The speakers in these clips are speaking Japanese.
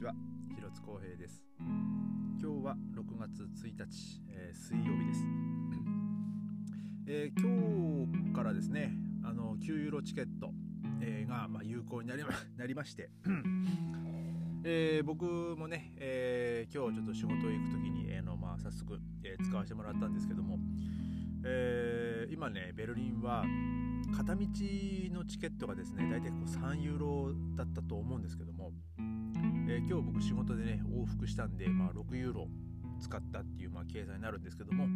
ちは。広津光平です。今日は6月1日、えー、水曜日です、えー、今日からですねあの9ユーロチケット、えー、が、まあ、有効になりま なりまして。えー、僕もね、えー、今日ちょっと仕事行く時に、えーのまあ、早速、えー、使わせてもらったんですけども、えー、今ねベルリンは片道のチケットがですね大体こう3ユーロだったと思うんですけども、えー、今日僕仕事でね往復したんで、まあ、6ユーロ使ったっていう、まあ、計算になるんですけども、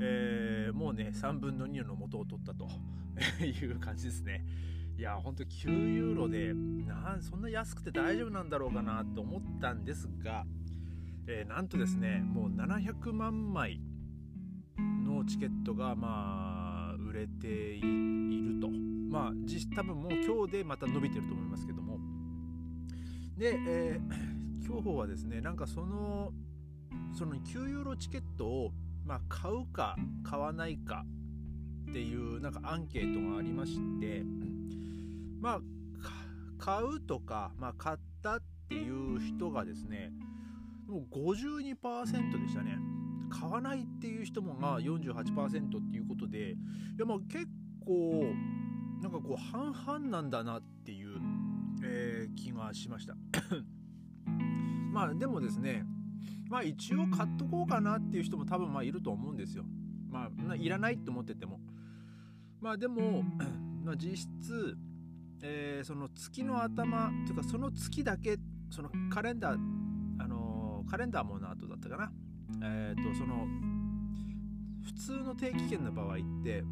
えー、もうね3分の2の元を取ったと いう感じですね。いやほんと9ユーロでなんそんな安くて大丈夫なんだろうかなと思ったんですが、えー、なんとですねもう700万枚のチケットがまあ売れていると。まあ実多分もう今日でまた伸びてると思いますけどもで、えー、今日はですねなんかそのその9ユーロチケットを、まあ、買うか買わないかっていうなんかアンケートがありましてまあ買うとか、まあ、買ったっていう人がですねもう52%でしたね。買わないっていう人もが48%っていうことでいやまあ結構なんかこう半々なんだなっていう、えー、気がしました。まあでもですねまあ一応買っとこうかなっていう人も多分まあいると思うんですよ。まあいらないって思ってても。まあでも、ま、実質、えー、その月の頭っていうかその月だけそのカレンダーあのー、カレンダーもの後だったかな。えっ、ー、とその普通の定期券の場合って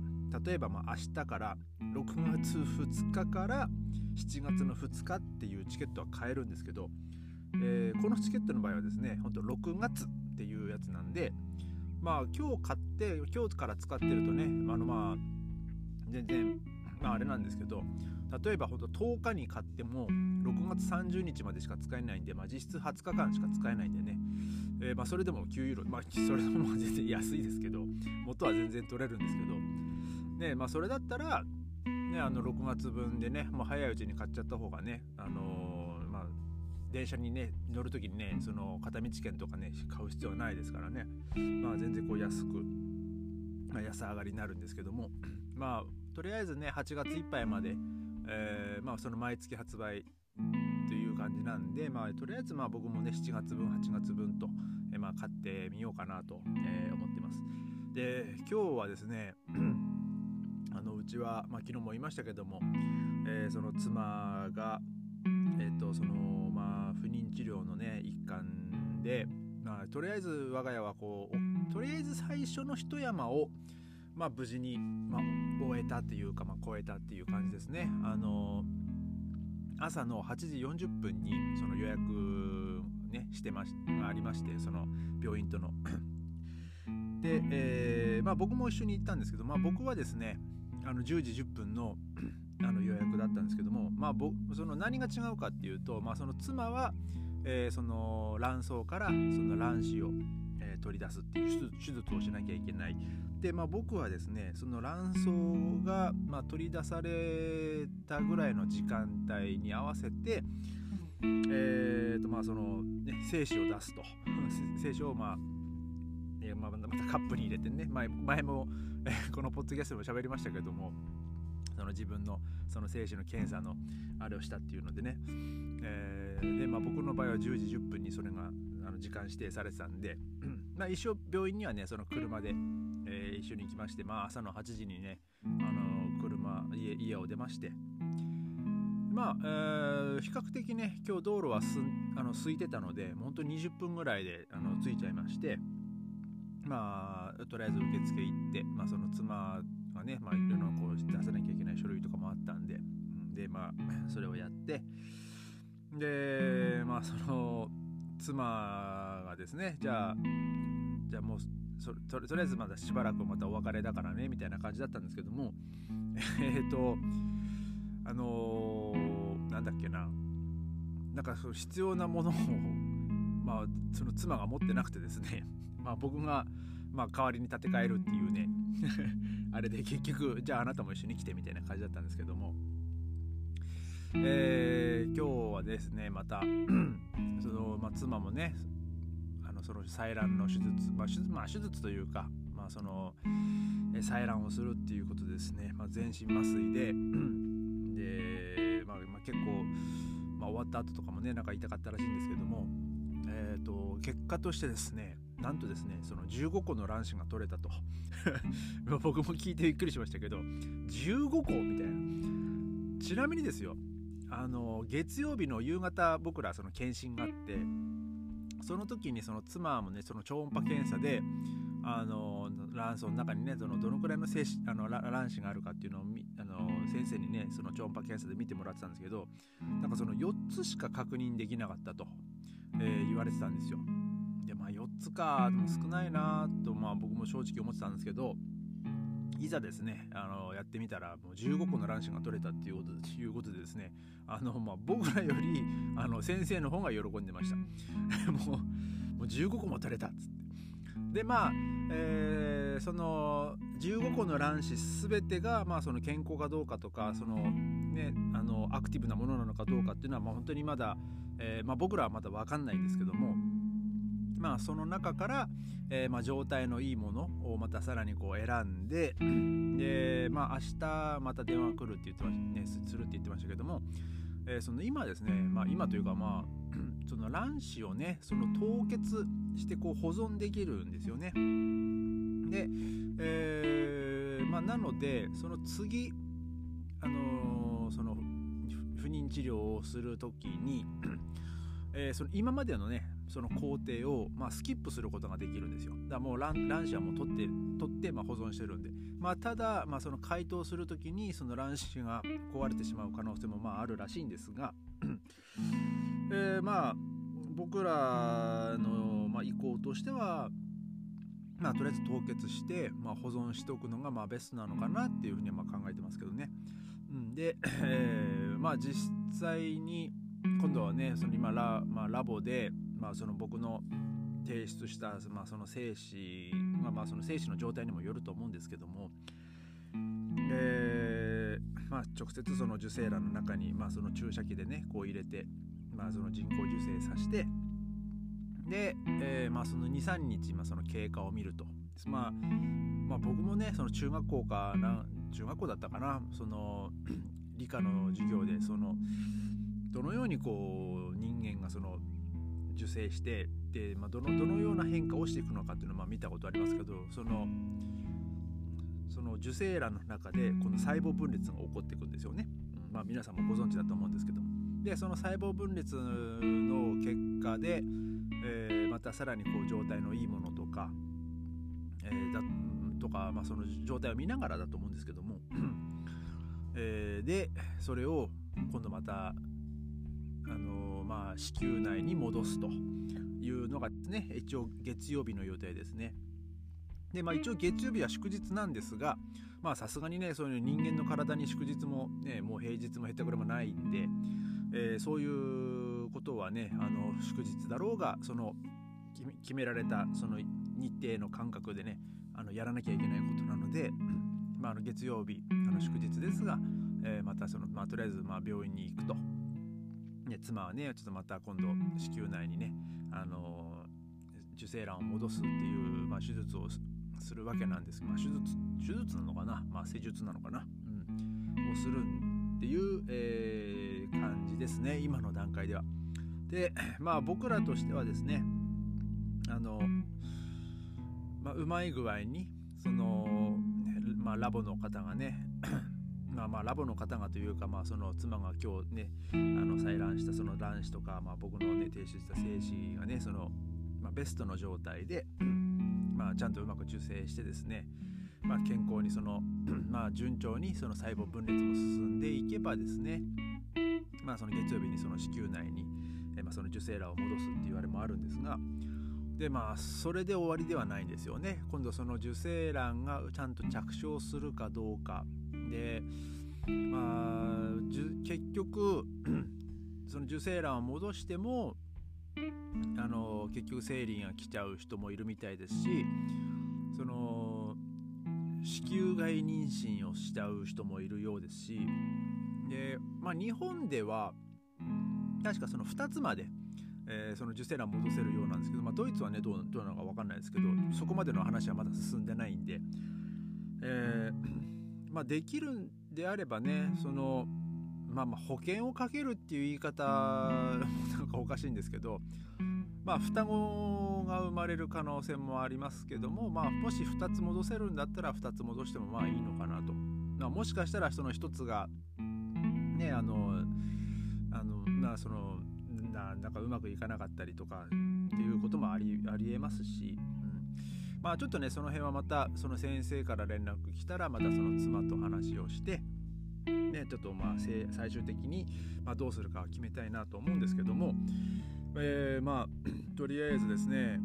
例えばまあ明日から6月2日から7月の2日っていうチケットは買えるんですけど、えー、このチケットの場合はですねほんと6月っていうやつなんでまあ今日買って今日から使ってるとねあのまあ全然まああれなんですけど例えばほんと10日に買っても6月30日までしか使えないんで、まあ、実質20日間しか使えないんでね、えー、まあそれでも9ユーロまあそれでも全然安いですけど元は全然取れるんですけど。ねまあそれだったらねあの6月分でねもう早いうちに買っちゃった方がねあのー、まあ電車にね乗る時にねその片道券とかね買う必要はないですからね。まあ全然こう安く、まあ、安上がりになるんですけども。まあとりあえずね8月いっぱいまで、えー、まあその毎月発売という感じなんでまあとりあえずまあ僕もね7月分8月分と、えー、まあ買ってみようかなと、えー、思ってます。で今日はですね あのうちは、まあ、昨日も言いましたけども、えー、その妻が、えーとそのまあ、不妊治療のね一環で、まあ、とりあえず我が家はこうとりあえず最初の一山を、まあ、無事に、まあ、終えたっていうか、まあ、超えたっていう感じですね。あの朝の8時40分にその予約ねしてましありましてその病院とので、えー、まあ、僕も一緒に行ったんですけど、まあ、僕はですねあの10時10分の あの予約だったんですけども、まあ、その何が違うかっていうと、まあ、その妻は、えー、その卵巣からその卵子を、えー、取り出すっていう手術をしなきゃいけない。で、まあ、僕はですねその卵巣が、まあ、取り出されたぐらいの時間帯に合わせて、えーとまあそのね、精子を出すと。精子をまあえー、まあ、またカップに入れてね前前も、え、このポッドキャストでも喋りましたけどもその自分のその精子の検査のあれをしたっていうのでね、えー、でまあ、僕の場合は10時10分にそれがあの時間指定されてたんで、まあ、一生病院にはねその車で、えー、一緒に行きまして、まあ、朝の8時にね、あの車家家を出ましてまあ、えー、比較的ね今日道路はすあの空いてたので本当に20分ぐらいであの着いちゃいましてまあとりあえず受付行って、まあ、その妻がね、まあ、いろいろこう出さなきゃいけない書類とかもあったんででまあ それをやってでまあその妻がですねじゃあじゃあもうととりあえずまだしばらくまたお別れだからねみたいな感じだったんですけども えっ、ー、とあのー、なんだっけななんかその必要なものをまあその妻が持ってなくてですねまあ僕がまあ代わりに建て替えるっていうね あれで結局じゃああなたも一緒に来てみたいな感じだったんですけども。えー、今日はですねまた その、まあ、妻もねあのその採卵の手術、まあ手術まあ、手術というか、まあ、その採卵をするっていうことですね、まあ、全身麻酔で で、まあ、まあ、結構、まあ、終わった後とかもねなんか痛かったらしいんですけども、えーと、結果としてですねなんとですねその15個の卵子が取れたと 僕も聞いてびっくりしましたけど15個みたいなちなみにですよあの月曜日の夕方僕らその検診があってその時にその妻もねその超音波検査であの卵巣の中にねそのどのくらいの精子あの卵子があるかっていうのをあの先生にねその超音波検査で見てもらってたんですけどなんかその4つしか確認できなかったと、えー、言われてたんですよ。まあ4つかでも少ないなとまあ僕も正直思ってたんですけどいざですねあのやってみたらもう15個の卵子が取れたっていうこということでですね。あの、まあ、僕らよりあの先生の方が喜んでました。もうもう15個も取れたっつって。でまあ、えー、その15個の卵子全てが、まあ、その健康かどうかとかその、ね、あのアクティブなものなのかどうかっていうのは、まあ、本当にまだ、えーまあ、僕らはまだ分かんないんですけどもまあ、その中から、えー、まあ、状態のいいものをまたさらにこう選んでで、まあ、明日また電話来るって言ってましたねするって言ってましたけども、えー、その今ですね、まあ、今というかまあ その卵子をねその凍結してこう保存できるんですよね。で、えー、まあ、なのでその次あのー、その不妊治療をする時に えー、その今までのねその工程を、まあ、スキップすることができるんですよ。だからもう卵卵子はもう取って取って、まあ、保存してるんで、まあ、ただ、まあ、その解凍する時にその卵子が壊れてしまう可能性もまああるらしいんですが、えー、まあ僕らの、まあ、意向としてはまあ、とりあえず凍結して、まあ、保存しておくのがまあベストなのかなっていうふうにはまあ考えてますけどね。うん、で、えー、まあ実際に今度はねその今ラ,、まあ、ラボで、まあ、その僕の提出した、まあ、その精子、まあ、まあその精子の状態にもよると思うんですけども、えーまあ、直接その受精卵の中に、まあ、その注射器でねこう入れて、まあ、その人工受精させてで、えーまあ、その23日、まあ、その経過を見ると、まあ、まあ僕もねその中学校かな中学校だったかなその 理科の授業でそのどのようにこう人間がその受精してで、まあ、どのどのような変化をしていくのかっていうのをまあ見たことありますけどそのその受精卵の中でこの細胞分裂が起こっていくんですよね。まあ、皆さんもご存知だと思うんですけども。でその細胞分裂の結果で、えー、またさらにこう状態のいいものとか、えー、だとか、まあ、その状態を見ながらだと思うんですけども、えー、でそれを今度また、子宮内に戻すというのがですね一応月曜日の予定ですね。でまあ、一応月曜日は祝日なんですがさすがにねそういう人間の体に祝日も、ね、もう平日もへったくれもないんで、えー、そういうことはねあの祝日だろうがその決められたその日程の感覚でねあのやらなきゃいけないことなので、まあ、あの月曜日あの祝日ですが、えー、またその、まあ、とりあえずま病院に行くと。ね、妻はねちょっとまた今度子宮内にね、あの受精卵を戻すっていう、まあ、手術をするわけなんです。けどまあ、手術手術なのかな、まあ、施術なのかな、うん、をするっていう、えー、感じですね。今の段階では。でまあ僕らとしてはですねあの、まあ、うまい具合にその、まあ、ラボの方がねまあまあラボの方がというか、まあ、その妻が今日ねあの採卵したその卵子とか、まあ、僕のね提出した精子がねその、まあ、ベストの状態で、まあ、ちゃんとうまく受精してですね、まあ、健康にその、まあ、順調にその細胞分裂も進んでいけばですね、まあ、その月曜日にその子宮内に、えまあ、その受精卵を戻すっていうあれもあるんですがでまあそれで終わりではないんですよね。今度その受精卵がちゃんと着床するかどうか。でまあ結局その受精卵を戻してもあの結局生理が来ちゃう人もいるみたいですしその子宮外妊娠をしちゃう人もいるようですしで、まあ、日本では確かその2つまで、えー、その受精卵戻せるようなんですけど、まあ、ドイツはねどうどうなのか分かんないですけどそこまでの話はまだ進んでないんで、えー、まあ、できるんであればねそのまあまあ保険をかけるっていう言い方 なんかおかしいんですけどまあ双子が生まれる可能性もありますけども、まあ、もし2つ戻せるんだったら2つ戻してもまあいいのかなと、まあ、もしかしたらその1つがねあのあのまあそのななんかうまくいかなかったりとかっていうこともありありえますし、うん、まあちょっとねその辺はまたその先生から連絡来たらまたその妻と話をしてね、ちょっとまあ最終的にまどうするか決めたいなと思うんですけども、えー、まあ とりあえずですね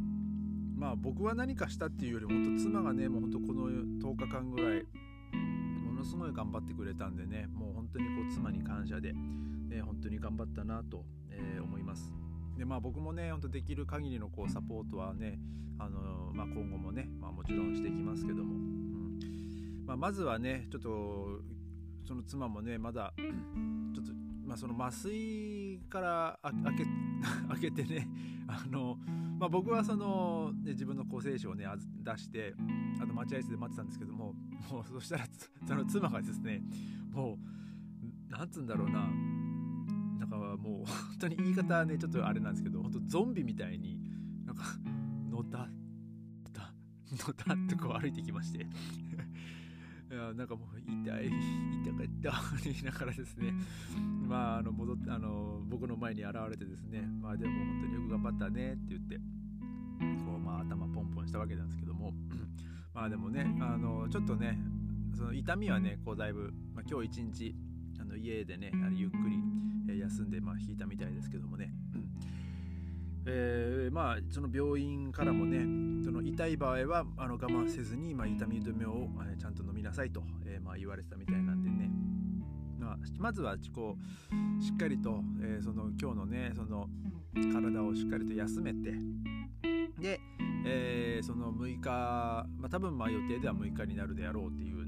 まあ僕は何かしたっていうよりも本当妻がねもう本当この10日間ぐらいものすごい頑張ってくれたんでねもう本当にこう妻に感謝で、ね、本当に頑張ったなと、え、思います。でまあ僕もね本当できる限りのこうサポートはね、あのー、まあ、今後もね、まあ、もちろんしていきますけども、うん。まあ、まずはねちょっとその妻もねまだ ちょっと、まあ、その麻酔から開け 開けてねあの、まあ、僕はその、ね、自分の抗生書をね出してあの待合室で待ってたんですけどももうそしたらその妻がですねもうなんつうんだろうななんかもう本当に言い方はねちょっとあれなんですけど本当ゾンビみたいになんかのたのたのたってこう歩いてきまして。いやなんかもう痛い痛かった言いながらですね。まああの戻ってあの僕の前に現れてですね。まあでも本当によく頑張ったねって言ってこうまあ頭ポンポンしたわけなんですけども。まあでもねあのちょっとねその痛みはねこうだいぶ、まあ、今日一日あの家でねあれゆっくり休んでまあ引いたみたいですけどもね、えー、まあその病院からもねその痛い場合はあの我慢せずに、まあ、痛み止めを、ちゃんと飲みなさいと、えー、まあ、言われてたみたいなんでね、まあ、まずはこうしっかりと、えー、その今日のねその体をしっかりと休めてで、えー、その6日、まあ、多分まあ予定では6日になるであろうっていう、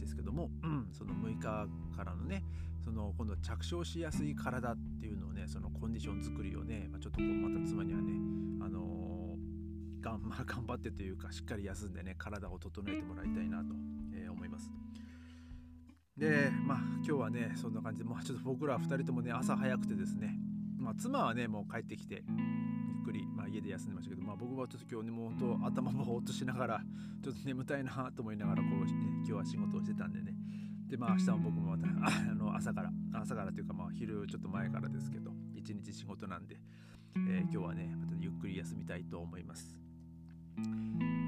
ですけども、うん、その6日からのねその今度着床しやすい体っていうのをねそのコンディション作りをね、まあ、ちょっとこうまた妻にはね、あのー、頑張ってというかしっかり休んでね体を整えてもらいたいなと、えー、思います。でまあ今日はねそんな感じで、まあ、ちょっと僕ら2人ともね朝早くてですね、まあ、妻はねもう帰ってきて、家で休んでましたけど、まあ、僕はちょっと今日ねもう本当頭ぼーっとしながらちょっと眠たいなと思いながらこう、ね、今日は仕事をしてたんでね。でまあ明日も僕もまた あの朝から朝からというかまあ昼ちょっと前からですけど一日仕事なんで、えー、今日はねまたゆっくり休みたいと思います、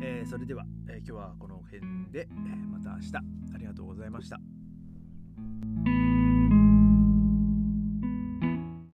えー、それでは、えー、今日はこの辺で、えまた明日。ありがとうございました